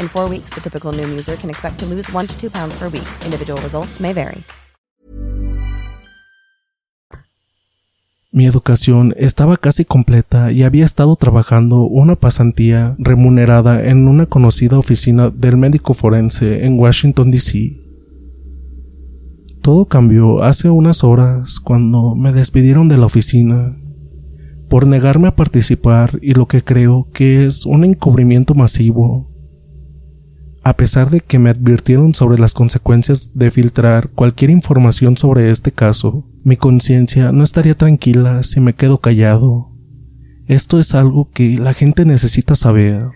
In four weeks, the typical Noom user can expect to lose one to two pounds per week. Individual results may vary. Mi educación estaba casi completa y había estado trabajando una pasantía remunerada en una conocida oficina del médico forense en Washington, D.C. Todo cambió hace unas horas cuando me despidieron de la oficina por negarme a participar y lo que creo que es un encubrimiento masivo. A pesar de que me advirtieron sobre las consecuencias de filtrar cualquier información sobre este caso, mi conciencia no estaría tranquila si me quedo callado. Esto es algo que la gente necesita saber.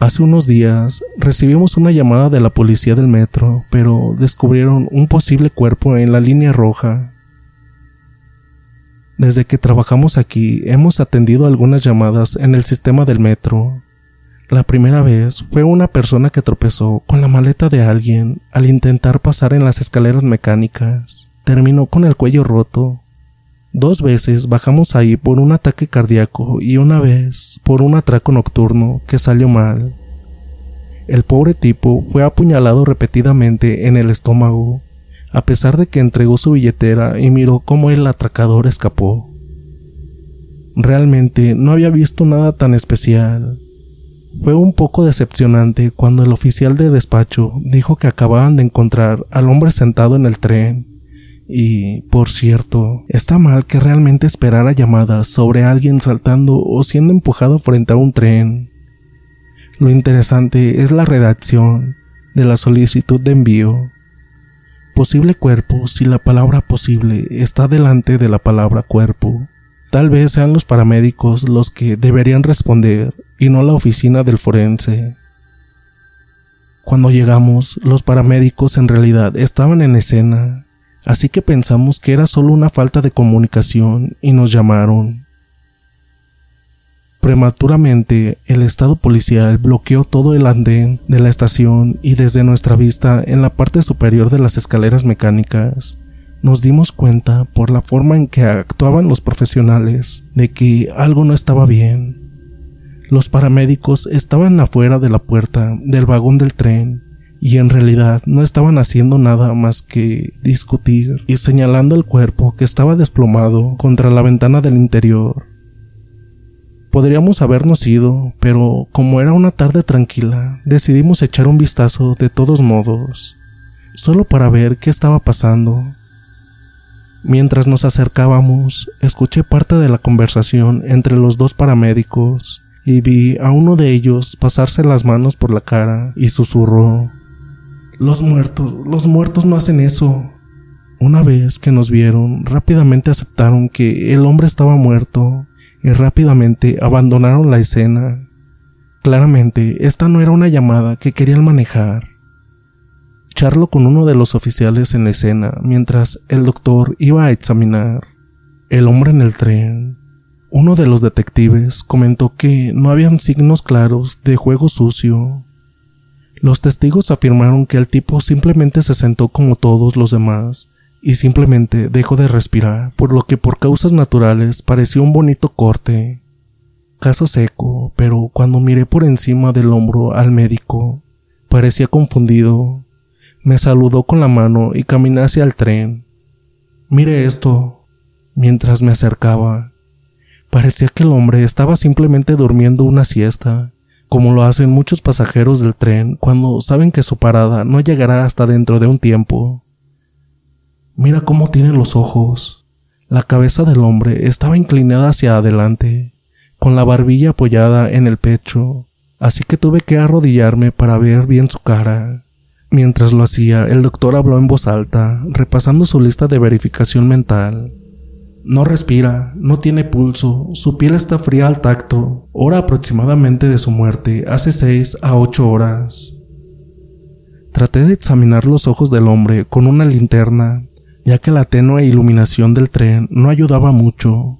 Hace unos días recibimos una llamada de la policía del metro, pero descubrieron un posible cuerpo en la línea roja. Desde que trabajamos aquí hemos atendido algunas llamadas en el sistema del metro. La primera vez fue una persona que tropezó con la maleta de alguien al intentar pasar en las escaleras mecánicas. Terminó con el cuello roto. Dos veces bajamos ahí por un ataque cardíaco y una vez por un atraco nocturno que salió mal. El pobre tipo fue apuñalado repetidamente en el estómago, a pesar de que entregó su billetera y miró cómo el atracador escapó. Realmente no había visto nada tan especial. Fue un poco decepcionante cuando el oficial de despacho dijo que acababan de encontrar al hombre sentado en el tren. Y, por cierto, está mal que realmente esperara llamadas sobre alguien saltando o siendo empujado frente a un tren. Lo interesante es la redacción de la solicitud de envío. Posible cuerpo si la palabra posible está delante de la palabra cuerpo. Tal vez sean los paramédicos los que deberían responder y no la oficina del forense. Cuando llegamos, los paramédicos en realidad estaban en escena, así que pensamos que era solo una falta de comunicación y nos llamaron. Prematuramente, el estado policial bloqueó todo el andén de la estación y desde nuestra vista en la parte superior de las escaleras mecánicas nos dimos cuenta por la forma en que actuaban los profesionales de que algo no estaba bien. Los paramédicos estaban afuera de la puerta del vagón del tren y en realidad no estaban haciendo nada más que discutir y señalando el cuerpo que estaba desplomado contra la ventana del interior. Podríamos habernos ido, pero como era una tarde tranquila, decidimos echar un vistazo de todos modos, solo para ver qué estaba pasando. Mientras nos acercábamos, escuché parte de la conversación entre los dos paramédicos y vi a uno de ellos pasarse las manos por la cara y susurró Los muertos, los muertos no hacen eso. Una vez que nos vieron, rápidamente aceptaron que el hombre estaba muerto y rápidamente abandonaron la escena. Claramente, esta no era una llamada que querían manejar. Charlo con uno de los oficiales en la escena mientras el doctor iba a examinar el hombre en el tren. Uno de los detectives comentó que no habían signos claros de juego sucio. Los testigos afirmaron que el tipo simplemente se sentó como todos los demás y simplemente dejó de respirar, por lo que por causas naturales pareció un bonito corte. Caso seco, pero cuando miré por encima del hombro al médico, parecía confundido me saludó con la mano y caminé hacia el tren. Mire esto. Mientras me acercaba, parecía que el hombre estaba simplemente durmiendo una siesta, como lo hacen muchos pasajeros del tren cuando saben que su parada no llegará hasta dentro de un tiempo. Mira cómo tiene los ojos. La cabeza del hombre estaba inclinada hacia adelante, con la barbilla apoyada en el pecho, así que tuve que arrodillarme para ver bien su cara. Mientras lo hacía, el doctor habló en voz alta, repasando su lista de verificación mental. No respira, no tiene pulso, su piel está fría al tacto, hora aproximadamente de su muerte, hace seis a ocho horas. Traté de examinar los ojos del hombre con una linterna, ya que la tenue iluminación del tren no ayudaba mucho.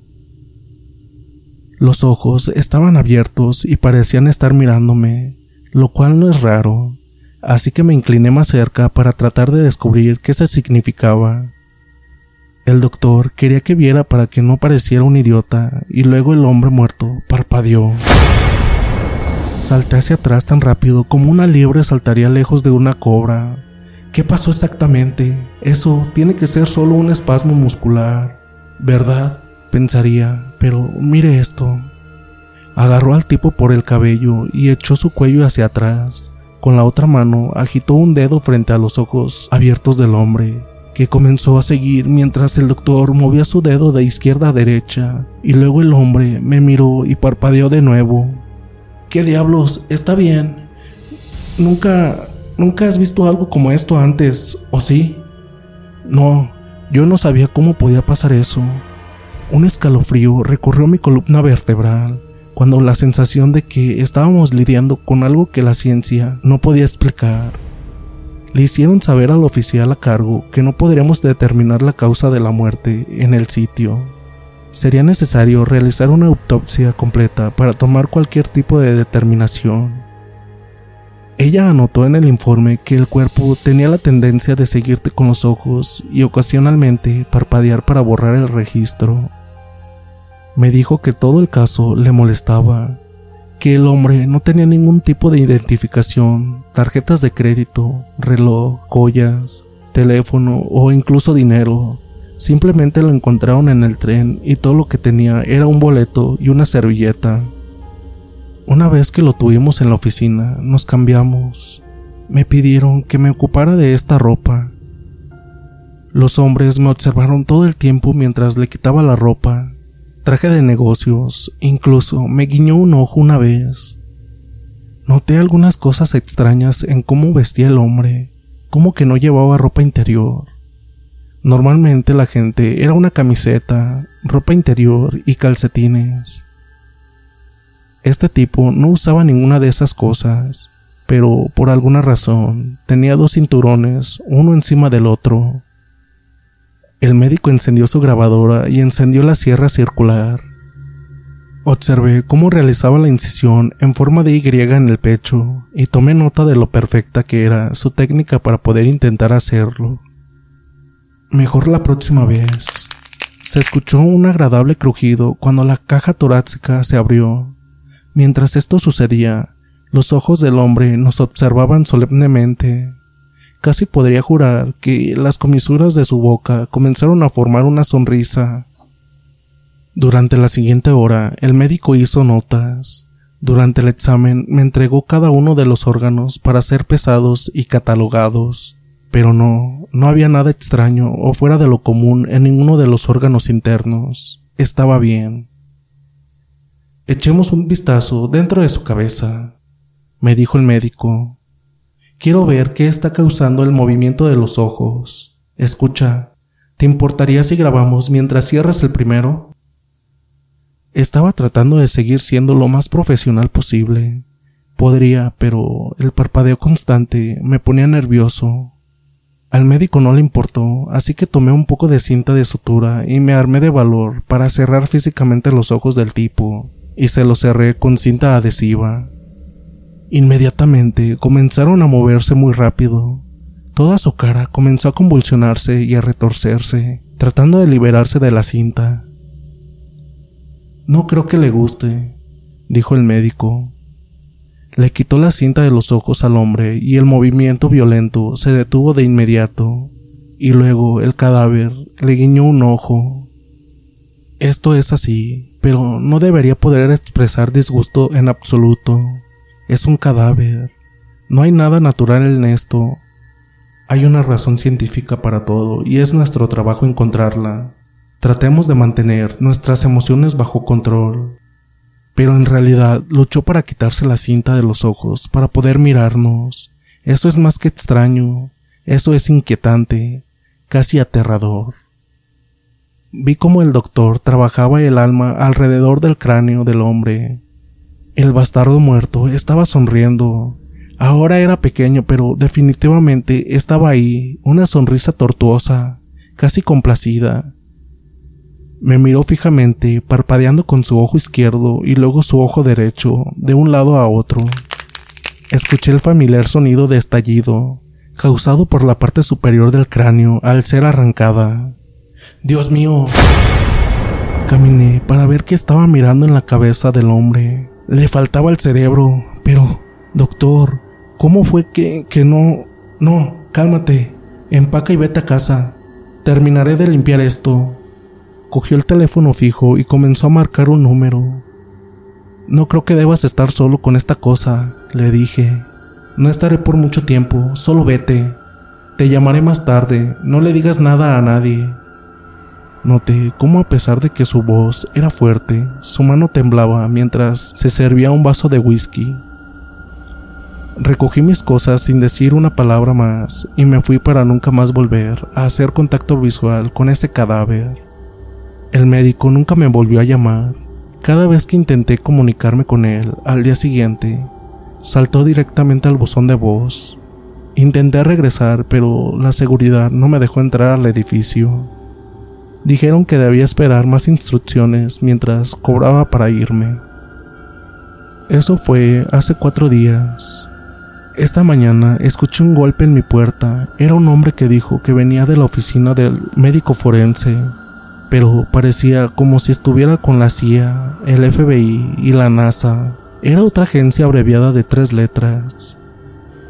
Los ojos estaban abiertos y parecían estar mirándome, lo cual no es raro, así que me incliné más cerca para tratar de descubrir qué se significaba. El doctor quería que viera para que no pareciera un idiota, y luego el hombre muerto parpadeó. Salté hacia atrás tan rápido como una liebre saltaría lejos de una cobra. ¿Qué pasó exactamente? Eso tiene que ser solo un espasmo muscular. ¿Verdad? pensaría, pero mire esto. Agarró al tipo por el cabello y echó su cuello hacia atrás. Con la otra mano agitó un dedo frente a los ojos abiertos del hombre, que comenzó a seguir mientras el doctor movía su dedo de izquierda a derecha, y luego el hombre me miró y parpadeó de nuevo. ¿Qué diablos? Está bien. Nunca... nunca has visto algo como esto antes, ¿o sí? No, yo no sabía cómo podía pasar eso. Un escalofrío recorrió mi columna vertebral cuando la sensación de que estábamos lidiando con algo que la ciencia no podía explicar. Le hicieron saber al oficial a cargo que no podríamos determinar la causa de la muerte en el sitio. Sería necesario realizar una autopsia completa para tomar cualquier tipo de determinación. Ella anotó en el informe que el cuerpo tenía la tendencia de seguirte con los ojos y ocasionalmente parpadear para borrar el registro. Me dijo que todo el caso le molestaba, que el hombre no tenía ningún tipo de identificación, tarjetas de crédito, reloj, joyas, teléfono o incluso dinero, Simplemente lo encontraron en el tren y todo lo que tenía era un boleto y una servilleta. Una vez que lo tuvimos en la oficina, nos cambiamos. Me pidieron que me ocupara de esta ropa. Los hombres me observaron todo el tiempo mientras le quitaba la ropa. Traje de negocios, incluso me guiñó un ojo una vez. Noté algunas cosas extrañas en cómo vestía el hombre, como que no llevaba ropa interior. Normalmente la gente era una camiseta, ropa interior y calcetines. Este tipo no usaba ninguna de esas cosas, pero por alguna razón tenía dos cinturones, uno encima del otro. El médico encendió su grabadora y encendió la sierra circular. Observé cómo realizaba la incisión en forma de Y en el pecho y tomé nota de lo perfecta que era su técnica para poder intentar hacerlo. Mejor la próxima vez. Se escuchó un agradable crujido cuando la caja torácica se abrió Mientras esto sucedía, los ojos del hombre nos observaban solemnemente. Casi podría jurar que las comisuras de su boca comenzaron a formar una sonrisa. Durante la siguiente hora, el médico hizo notas. Durante el examen me entregó cada uno de los órganos para ser pesados y catalogados. Pero no, no había nada extraño o fuera de lo común en ninguno de los órganos internos. Estaba bien. Echemos un vistazo dentro de su cabeza, me dijo el médico. Quiero ver qué está causando el movimiento de los ojos. Escucha, ¿te importaría si grabamos mientras cierras el primero? Estaba tratando de seguir siendo lo más profesional posible. Podría, pero el parpadeo constante me ponía nervioso. Al médico no le importó, así que tomé un poco de cinta de sutura y me armé de valor para cerrar físicamente los ojos del tipo y se lo cerré con cinta adhesiva. Inmediatamente comenzaron a moverse muy rápido. Toda su cara comenzó a convulsionarse y a retorcerse, tratando de liberarse de la cinta. No creo que le guste, dijo el médico. Le quitó la cinta de los ojos al hombre y el movimiento violento se detuvo de inmediato, y luego el cadáver le guiñó un ojo. Esto es así, pero no debería poder expresar disgusto en absoluto. Es un cadáver. No hay nada natural en esto. Hay una razón científica para todo y es nuestro trabajo encontrarla. Tratemos de mantener nuestras emociones bajo control. Pero en realidad luchó para quitarse la cinta de los ojos para poder mirarnos. Eso es más que extraño. Eso es inquietante, casi aterrador. Vi cómo el doctor trabajaba el alma alrededor del cráneo del hombre. El bastardo muerto estaba sonriendo. Ahora era pequeño, pero definitivamente estaba ahí, una sonrisa tortuosa, casi complacida. Me miró fijamente, parpadeando con su ojo izquierdo y luego su ojo derecho, de un lado a otro. Escuché el familiar sonido de estallido, causado por la parte superior del cráneo al ser arrancada. Dios mío. Caminé para ver qué estaba mirando en la cabeza del hombre. Le faltaba el cerebro, pero, doctor, ¿cómo fue que, que no... No, cálmate. Empaca y vete a casa. Terminaré de limpiar esto. Cogió el teléfono fijo y comenzó a marcar un número. No creo que debas estar solo con esta cosa, le dije. No estaré por mucho tiempo, solo vete. Te llamaré más tarde, no le digas nada a nadie. Noté cómo a pesar de que su voz era fuerte, su mano temblaba mientras se servía un vaso de whisky. Recogí mis cosas sin decir una palabra más y me fui para nunca más volver a hacer contacto visual con ese cadáver. El médico nunca me volvió a llamar. Cada vez que intenté comunicarme con él al día siguiente, saltó directamente al buzón de voz. Intenté regresar, pero la seguridad no me dejó entrar al edificio. Dijeron que debía esperar más instrucciones mientras cobraba para irme. Eso fue hace cuatro días. Esta mañana escuché un golpe en mi puerta. Era un hombre que dijo que venía de la oficina del médico forense, pero parecía como si estuviera con la CIA, el FBI y la NASA. Era otra agencia abreviada de tres letras.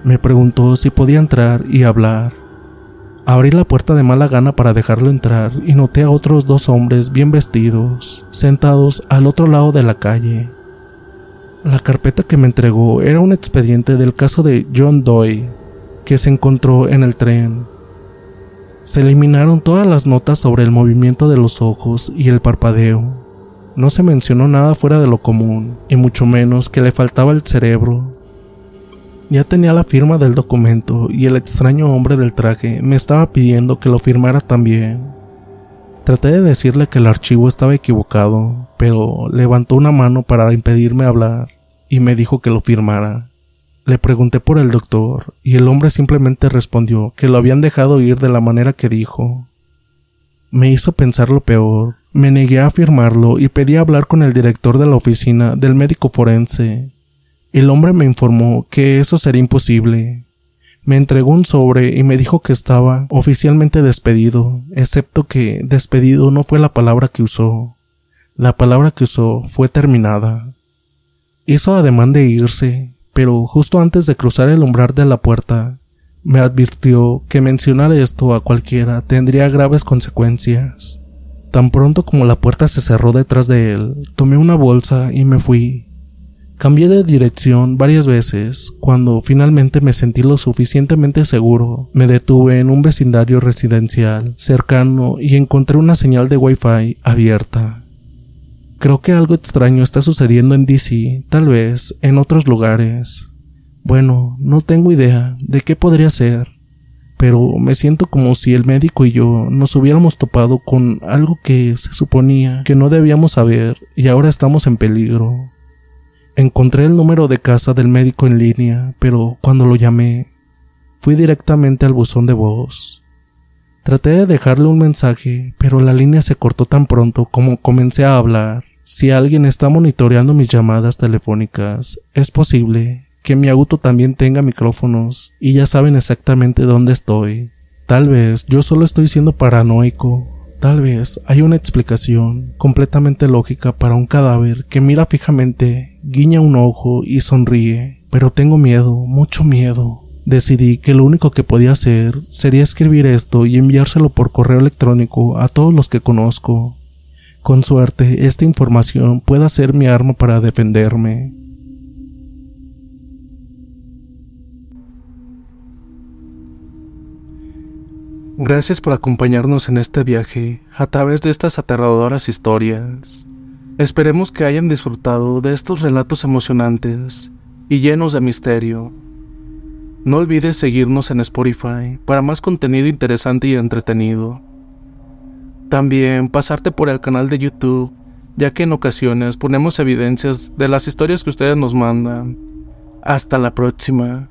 Me preguntó si podía entrar y hablar. Abrí la puerta de mala gana para dejarlo entrar y noté a otros dos hombres bien vestidos, sentados al otro lado de la calle. La carpeta que me entregó era un expediente del caso de John Doe, que se encontró en el tren. Se eliminaron todas las notas sobre el movimiento de los ojos y el parpadeo. No se mencionó nada fuera de lo común, y mucho menos que le faltaba el cerebro. Ya tenía la firma del documento y el extraño hombre del traje me estaba pidiendo que lo firmara también. Traté de decirle que el archivo estaba equivocado, pero levantó una mano para impedirme hablar y me dijo que lo firmara. Le pregunté por el doctor y el hombre simplemente respondió que lo habían dejado ir de la manera que dijo. Me hizo pensar lo peor. Me negué a firmarlo y pedí hablar con el director de la oficina del médico forense, el hombre me informó que eso sería imposible. Me entregó un sobre y me dijo que estaba oficialmente despedido, excepto que despedido no fue la palabra que usó. La palabra que usó fue terminada. Hizo ademán de irse, pero justo antes de cruzar el umbral de la puerta, me advirtió que mencionar esto a cualquiera tendría graves consecuencias. Tan pronto como la puerta se cerró detrás de él, tomé una bolsa y me fui. Cambié de dirección varias veces. Cuando finalmente me sentí lo suficientemente seguro, me detuve en un vecindario residencial cercano y encontré una señal de Wi-Fi abierta. Creo que algo extraño está sucediendo en DC, tal vez en otros lugares. Bueno, no tengo idea de qué podría ser, pero me siento como si el médico y yo nos hubiéramos topado con algo que se suponía que no debíamos saber y ahora estamos en peligro. Encontré el número de casa del médico en línea, pero cuando lo llamé, fui directamente al buzón de voz. Traté de dejarle un mensaje, pero la línea se cortó tan pronto como comencé a hablar. Si alguien está monitoreando mis llamadas telefónicas, es posible que mi auto también tenga micrófonos y ya saben exactamente dónde estoy. Tal vez yo solo estoy siendo paranoico Tal vez hay una explicación completamente lógica para un cadáver que mira fijamente, guiña un ojo y sonríe, pero tengo miedo, mucho miedo. Decidí que lo único que podía hacer sería escribir esto y enviárselo por correo electrónico a todos los que conozco. Con suerte, esta información pueda ser mi arma para defenderme. Gracias por acompañarnos en este viaje a través de estas aterradoras historias. Esperemos que hayan disfrutado de estos relatos emocionantes y llenos de misterio. No olvides seguirnos en Spotify para más contenido interesante y entretenido. También pasarte por el canal de YouTube, ya que en ocasiones ponemos evidencias de las historias que ustedes nos mandan. Hasta la próxima.